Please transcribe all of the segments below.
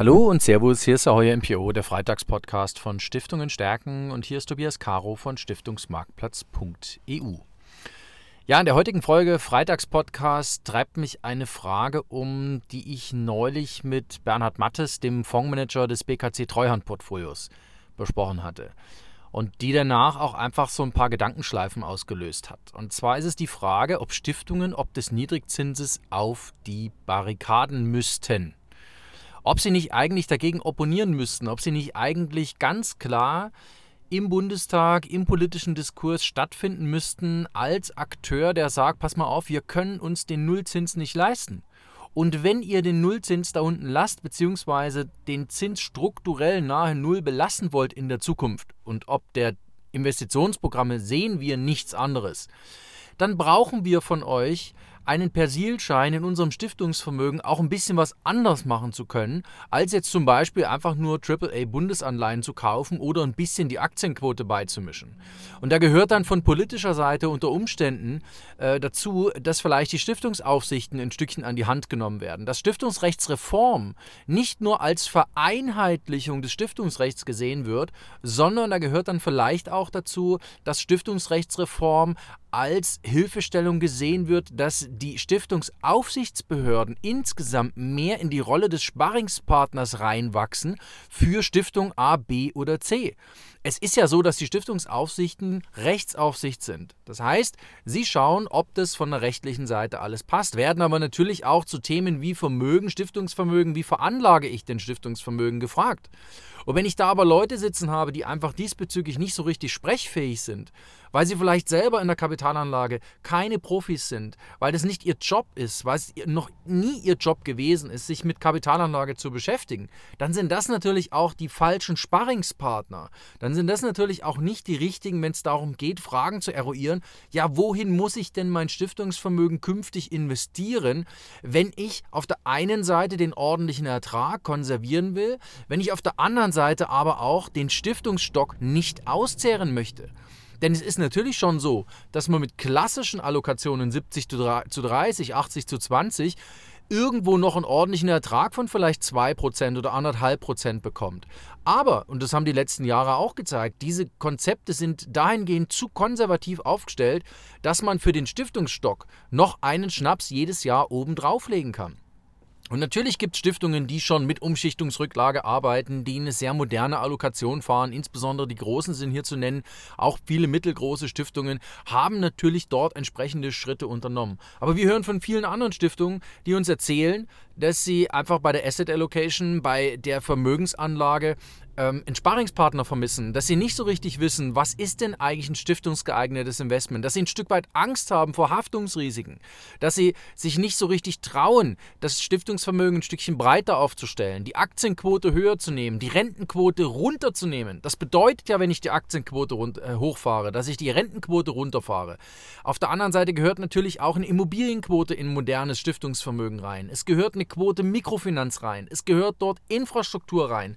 Hallo und Servus, hier ist der Heuer MPO, der Freitagspodcast von Stiftungen stärken und hier ist Tobias Caro von Stiftungsmarktplatz.eu. Ja, in der heutigen Folge Freitagspodcast treibt mich eine Frage um, die ich neulich mit Bernhard Mattes, dem Fondsmanager des BKC Treuhandportfolios, besprochen hatte. Und die danach auch einfach so ein paar Gedankenschleifen ausgelöst hat. Und zwar ist es die Frage, ob Stiftungen ob des Niedrigzinses auf die Barrikaden müssten ob sie nicht eigentlich dagegen opponieren müssten, ob sie nicht eigentlich ganz klar im Bundestag, im politischen Diskurs stattfinden müssten als Akteur, der sagt, pass mal auf, wir können uns den Nullzins nicht leisten. Und wenn ihr den Nullzins da unten lasst, beziehungsweise den Zins strukturell nahe Null belassen wollt in der Zukunft, und ob der Investitionsprogramme sehen wir nichts anderes, dann brauchen wir von euch einen Persilschein in unserem Stiftungsvermögen auch ein bisschen was anders machen zu können, als jetzt zum Beispiel einfach nur AAA-Bundesanleihen zu kaufen oder ein bisschen die Aktienquote beizumischen. Und da gehört dann von politischer Seite unter Umständen äh, dazu, dass vielleicht die Stiftungsaufsichten ein Stückchen an die Hand genommen werden. Dass Stiftungsrechtsreform nicht nur als Vereinheitlichung des Stiftungsrechts gesehen wird, sondern da gehört dann vielleicht auch dazu, dass Stiftungsrechtsreform als Hilfestellung gesehen wird, dass die Stiftungsaufsichtsbehörden insgesamt mehr in die Rolle des Sparringspartners reinwachsen für Stiftung A, B oder C. Es ist ja so, dass die Stiftungsaufsichten Rechtsaufsicht sind. Das heißt, sie schauen, ob das von der rechtlichen Seite alles passt, werden aber natürlich auch zu Themen wie Vermögen, Stiftungsvermögen, wie veranlage ich denn Stiftungsvermögen gefragt. Und wenn ich da aber Leute sitzen habe, die einfach diesbezüglich nicht so richtig sprechfähig sind, weil sie vielleicht selber in der Kapitalanlage keine Profis sind, weil das nicht ihr Job ist, weil es noch nie ihr Job gewesen ist, sich mit Kapitalanlage zu beschäftigen, dann sind das natürlich auch die falschen Sparringspartner. Dann sind das natürlich auch nicht die richtigen, wenn es darum geht, Fragen zu eruieren, ja, wohin muss ich denn mein Stiftungsvermögen künftig investieren, wenn ich auf der einen Seite den ordentlichen Ertrag konservieren will, wenn ich auf der anderen Seite aber auch den Stiftungsstock nicht auszehren möchte. Denn es ist natürlich schon so, dass man mit klassischen Allokationen 70 zu 30, 80 zu 20 irgendwo noch einen ordentlichen Ertrag von vielleicht 2% oder 1,5% bekommt. Aber, und das haben die letzten Jahre auch gezeigt, diese Konzepte sind dahingehend zu konservativ aufgestellt, dass man für den Stiftungsstock noch einen Schnaps jedes Jahr oben drauflegen kann. Und natürlich gibt es Stiftungen, die schon mit Umschichtungsrücklage arbeiten, die eine sehr moderne Allokation fahren. Insbesondere die großen sind hier zu nennen. Auch viele mittelgroße Stiftungen haben natürlich dort entsprechende Schritte unternommen. Aber wir hören von vielen anderen Stiftungen, die uns erzählen, dass sie einfach bei der Asset Allocation, bei der Vermögensanlage ähm, einen Sparingspartner vermissen, dass sie nicht so richtig wissen, was ist denn eigentlich ein stiftungsgeeignetes Investment, dass sie ein Stück weit Angst haben vor Haftungsrisiken, dass sie sich nicht so richtig trauen, das Stiftungsvermögen ein Stückchen breiter aufzustellen, die Aktienquote höher zu nehmen, die Rentenquote runterzunehmen. Das bedeutet ja, wenn ich die Aktienquote rund, äh, hochfahre, dass ich die Rentenquote runterfahre. Auf der anderen Seite gehört natürlich auch eine Immobilienquote in modernes Stiftungsvermögen rein. Es gehört eine Quote Mikrofinanz rein. Es gehört dort Infrastruktur rein.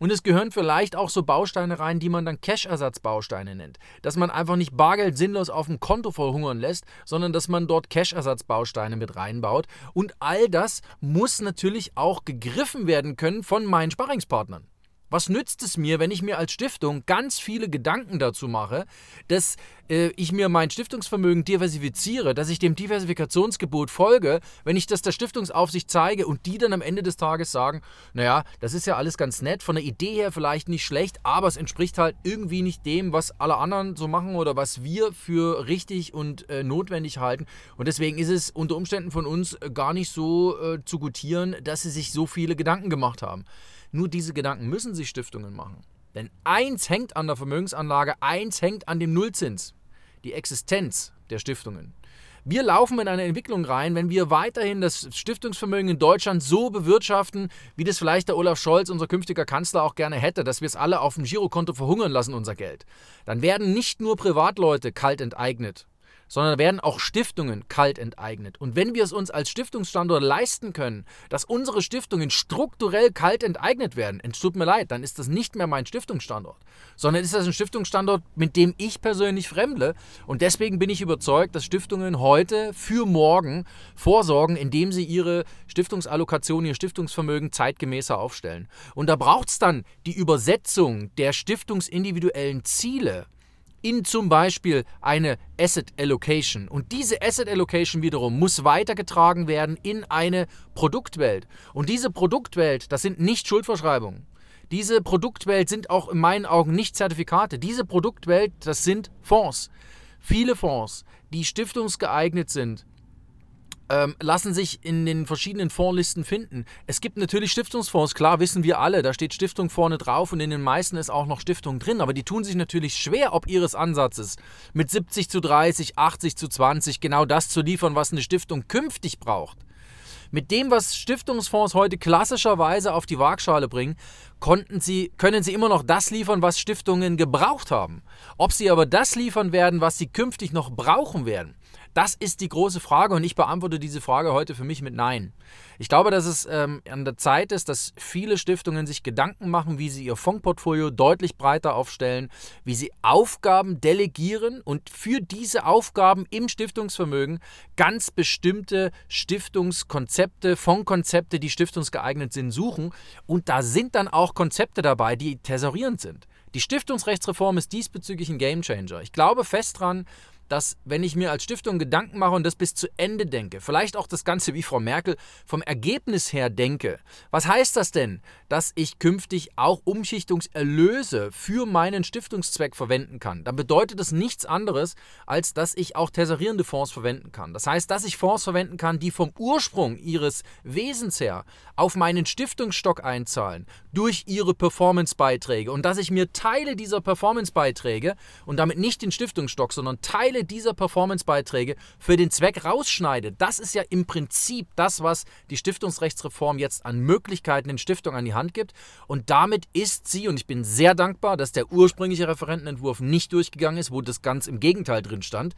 Und es gehören vielleicht auch so Bausteine rein, die man dann Cash-Ersatzbausteine nennt. Dass man einfach nicht Bargeld sinnlos auf dem Konto verhungern lässt, sondern dass man dort Cash-Ersatzbausteine mit reinbaut. Und all das muss natürlich auch gegriffen werden können von meinen Sparringspartnern. Was nützt es mir, wenn ich mir als Stiftung ganz viele Gedanken dazu mache, dass äh, ich mir mein Stiftungsvermögen diversifiziere, dass ich dem Diversifikationsgebot folge, wenn ich das der Stiftungsaufsicht zeige und die dann am Ende des Tages sagen, naja, das ist ja alles ganz nett, von der Idee her vielleicht nicht schlecht, aber es entspricht halt irgendwie nicht dem, was alle anderen so machen oder was wir für richtig und äh, notwendig halten. Und deswegen ist es unter Umständen von uns äh, gar nicht so äh, zu gutieren, dass sie sich so viele Gedanken gemacht haben. Nur diese Gedanken müssen sich Stiftungen machen. Denn eins hängt an der Vermögensanlage, eins hängt an dem Nullzins. Die Existenz der Stiftungen. Wir laufen in eine Entwicklung rein, wenn wir weiterhin das Stiftungsvermögen in Deutschland so bewirtschaften, wie das vielleicht der Olaf Scholz, unser künftiger Kanzler, auch gerne hätte, dass wir es alle auf dem Girokonto verhungern lassen, unser Geld. Dann werden nicht nur Privatleute kalt enteignet, sondern werden auch Stiftungen kalt enteignet. Und wenn wir es uns als Stiftungsstandort leisten können, dass unsere Stiftungen strukturell kalt enteignet werden, es tut mir leid, dann ist das nicht mehr mein Stiftungsstandort, sondern ist das ein Stiftungsstandort, mit dem ich persönlich fremdle. Und deswegen bin ich überzeugt, dass Stiftungen heute für morgen vorsorgen, indem sie ihre Stiftungsallokation, ihr Stiftungsvermögen zeitgemäßer aufstellen. Und da braucht es dann die Übersetzung der stiftungsindividuellen Ziele in zum Beispiel eine Asset Allocation. Und diese Asset Allocation wiederum muss weitergetragen werden in eine Produktwelt. Und diese Produktwelt, das sind nicht Schuldverschreibungen. Diese Produktwelt sind auch in meinen Augen nicht Zertifikate. Diese Produktwelt, das sind Fonds. Viele Fonds, die stiftungsgeeignet sind, ähm, lassen sich in den verschiedenen Fondslisten finden. Es gibt natürlich Stiftungsfonds, klar wissen wir alle, da steht Stiftung vorne drauf und in den meisten ist auch noch Stiftung drin, aber die tun sich natürlich schwer, ob ihres Ansatzes mit 70 zu 30, 80 zu 20 genau das zu liefern, was eine Stiftung künftig braucht. Mit dem, was Stiftungsfonds heute klassischerweise auf die Waagschale bringen, konnten sie, können sie immer noch das liefern, was Stiftungen gebraucht haben. Ob sie aber das liefern werden, was sie künftig noch brauchen werden, das ist die große Frage und ich beantworte diese Frage heute für mich mit Nein. Ich glaube, dass es ähm, an der Zeit ist, dass viele Stiftungen sich Gedanken machen, wie sie ihr Fondsportfolio deutlich breiter aufstellen, wie sie Aufgaben delegieren und für diese Aufgaben im Stiftungsvermögen ganz bestimmte Stiftungskonzepte, Fondskonzepte, die stiftungsgeeignet sind, suchen. Und da sind dann auch Konzepte dabei, die tesorierend sind. Die Stiftungsrechtsreform ist diesbezüglich ein Gamechanger. Ich glaube fest dran, dass wenn ich mir als Stiftung Gedanken mache und das bis zu Ende denke, vielleicht auch das Ganze wie Frau Merkel vom Ergebnis her denke, was heißt das denn, dass ich künftig auch Umschichtungserlöse für meinen Stiftungszweck verwenden kann? Dann bedeutet das nichts anderes, als dass ich auch tesorierende Fonds verwenden kann. Das heißt, dass ich Fonds verwenden kann, die vom Ursprung ihres Wesens her auf meinen Stiftungsstock einzahlen durch ihre Performancebeiträge und dass ich mir Teile dieser Performancebeiträge und damit nicht den Stiftungsstock, sondern Teile Teile dieser Performance-Beiträge für den Zweck rausschneide, das ist ja im Prinzip das, was die Stiftungsrechtsreform jetzt an Möglichkeiten den Stiftungen an die Hand gibt. Und damit ist sie, und ich bin sehr dankbar, dass der ursprüngliche Referentenentwurf nicht durchgegangen ist, wo das ganz im Gegenteil drin stand.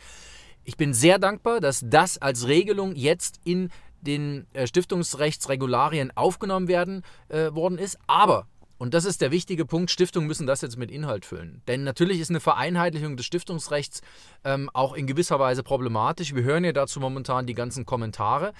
Ich bin sehr dankbar, dass das als Regelung jetzt in den äh, Stiftungsrechtsregularien aufgenommen werden äh, worden ist. Aber und das ist der wichtige Punkt. Stiftungen müssen das jetzt mit Inhalt füllen. Denn natürlich ist eine Vereinheitlichung des Stiftungsrechts ähm, auch in gewisser Weise problematisch. Wir hören ja dazu momentan die ganzen Kommentare.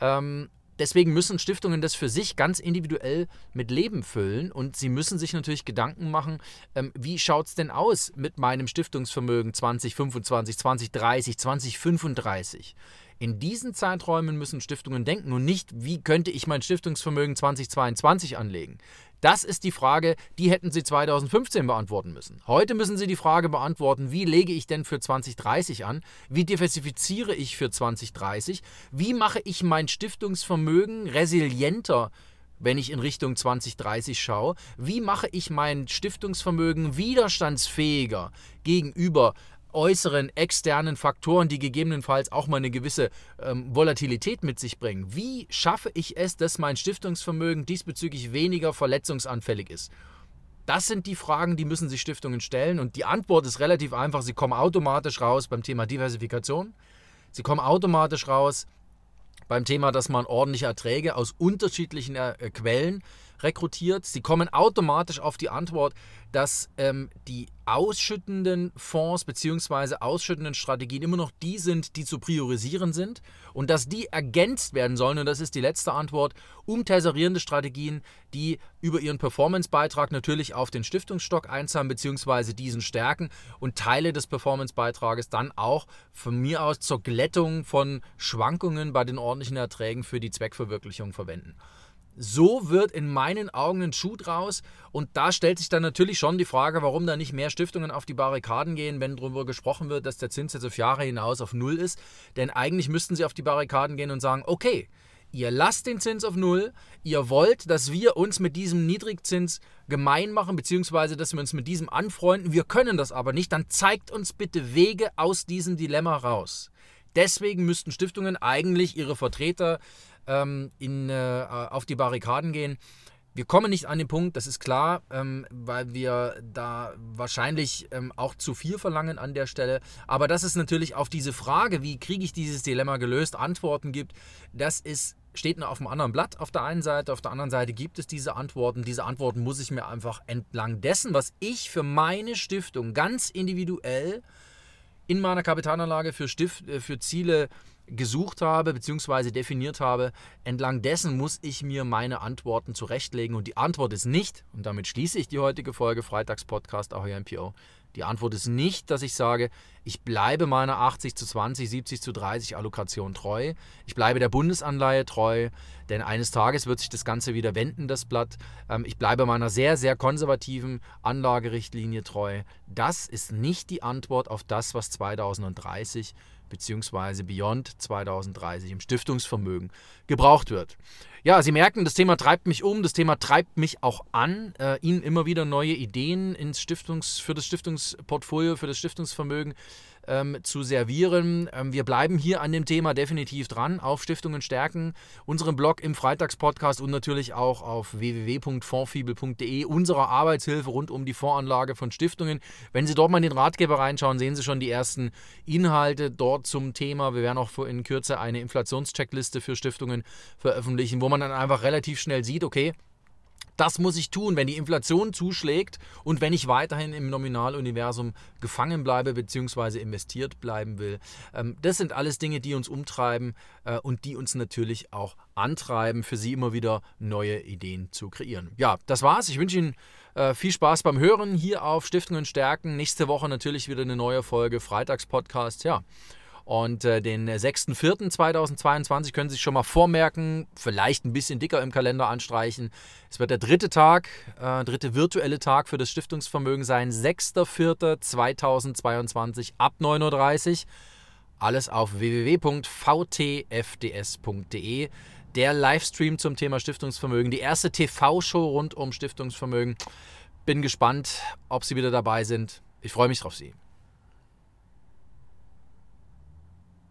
Ähm, deswegen müssen Stiftungen das für sich ganz individuell mit Leben füllen und sie müssen sich natürlich Gedanken machen, ähm, wie schaut es denn aus mit meinem Stiftungsvermögen 2025, 2030, 2035? In diesen Zeiträumen müssen Stiftungen denken und nicht, wie könnte ich mein Stiftungsvermögen 2022 anlegen. Das ist die Frage, die hätten Sie 2015 beantworten müssen. Heute müssen Sie die Frage beantworten, wie lege ich denn für 2030 an? Wie diversifiziere ich für 2030? Wie mache ich mein Stiftungsvermögen resilienter? wenn ich in Richtung 2030 schaue, wie mache ich mein Stiftungsvermögen widerstandsfähiger gegenüber äußeren, externen Faktoren, die gegebenenfalls auch mal eine gewisse ähm, Volatilität mit sich bringen. Wie schaffe ich es, dass mein Stiftungsvermögen diesbezüglich weniger verletzungsanfällig ist? Das sind die Fragen, die müssen sich Stiftungen stellen. Und die Antwort ist relativ einfach. Sie kommen automatisch raus beim Thema Diversifikation. Sie kommen automatisch raus beim Thema, dass man ordentliche Erträge aus unterschiedlichen äh, Quellen rekrutiert. Sie kommen automatisch auf die Antwort, dass ähm, die ausschüttenden Fonds bzw. ausschüttenden Strategien immer noch die sind, die zu priorisieren sind und dass die ergänzt werden sollen, und das ist die letzte Antwort, um tesorierende Strategien, die über ihren Performancebeitrag natürlich auf den Stiftungsstock einzahlen bzw. diesen stärken und Teile des Performancebeitrages dann auch von mir aus zur Glättung von Schwankungen bei den ordentlichen Erträgen für die Zweckverwirklichung verwenden. So wird in meinen Augen ein Schuh draus. Und da stellt sich dann natürlich schon die Frage, warum da nicht mehr Stiftungen auf die Barrikaden gehen, wenn darüber gesprochen wird, dass der Zins jetzt auf Jahre hinaus auf Null ist. Denn eigentlich müssten sie auf die Barrikaden gehen und sagen, okay, ihr lasst den Zins auf Null, ihr wollt, dass wir uns mit diesem Niedrigzins gemein machen, beziehungsweise dass wir uns mit diesem anfreunden, wir können das aber nicht, dann zeigt uns bitte Wege aus diesem Dilemma raus. Deswegen müssten Stiftungen eigentlich ihre Vertreter ähm, in, äh, auf die Barrikaden gehen. wir kommen nicht an den Punkt, das ist klar, ähm, weil wir da wahrscheinlich ähm, auch zu viel verlangen an der Stelle. Aber dass es natürlich auf diese Frage, wie kriege ich dieses Dilemma gelöst, Antworten gibt, das ist, steht nur auf einem anderen Blatt auf der einen Seite. Auf der anderen Seite gibt es diese Antworten. Diese Antworten muss ich mir einfach entlang dessen, was ich für meine Stiftung ganz individuell in meiner Kapitalanlage für, Stift, äh, für Ziele gesucht habe bzw. definiert habe, entlang dessen muss ich mir meine Antworten zurechtlegen. Und die Antwort ist nicht, und damit schließe ich die heutige Folge Freitagspodcast auch hier MPO, die Antwort ist nicht, dass ich sage, ich bleibe meiner 80 zu 20, 70 zu 30 Allokation treu. Ich bleibe der Bundesanleihe treu, denn eines Tages wird sich das Ganze wieder wenden, das Blatt. Ähm, ich bleibe meiner sehr, sehr konservativen Anlagerichtlinie treu. Das ist nicht die Antwort auf das, was 2030 bzw. Beyond 2030 im Stiftungsvermögen gebraucht wird. Ja, Sie merken, das Thema treibt mich um, das Thema treibt mich auch an, äh, Ihnen immer wieder neue Ideen ins Stiftungs-, für das Stiftungsportfolio, für das Stiftungsvermögen ähm, zu servieren. Ähm, wir bleiben hier an dem Thema definitiv dran auf Stiftungen stärken, unserem Blog im Freitagspodcast und natürlich auch auf www.fondfibel.de, unserer Arbeitshilfe rund um die Voranlage von Stiftungen. Wenn Sie dort mal in den Ratgeber reinschauen, sehen Sie schon die ersten Inhalte dort zum Thema. Wir werden auch in Kürze eine Inflationscheckliste für Stiftungen veröffentlichen, wo man dann einfach relativ schnell sieht, okay, das muss ich tun, wenn die Inflation zuschlägt und wenn ich weiterhin im Nominaluniversum gefangen bleibe bzw. investiert bleiben will. Ähm, das sind alles Dinge, die uns umtreiben äh, und die uns natürlich auch antreiben, für Sie immer wieder neue Ideen zu kreieren. Ja, das war's. Ich wünsche Ihnen äh, viel Spaß beim Hören hier auf Stiftungen stärken. Nächste Woche natürlich wieder eine neue Folge Freitagspodcast. Ja. Und äh, den 6.4.2022 können Sie sich schon mal vormerken, vielleicht ein bisschen dicker im Kalender anstreichen. Es wird der dritte Tag, äh, dritte virtuelle Tag für das Stiftungsvermögen sein. 6.4.2022 ab 9.30 Uhr. Alles auf www.vtfds.de. Der Livestream zum Thema Stiftungsvermögen, die erste TV-Show rund um Stiftungsvermögen. Bin gespannt, ob Sie wieder dabei sind. Ich freue mich drauf Sie.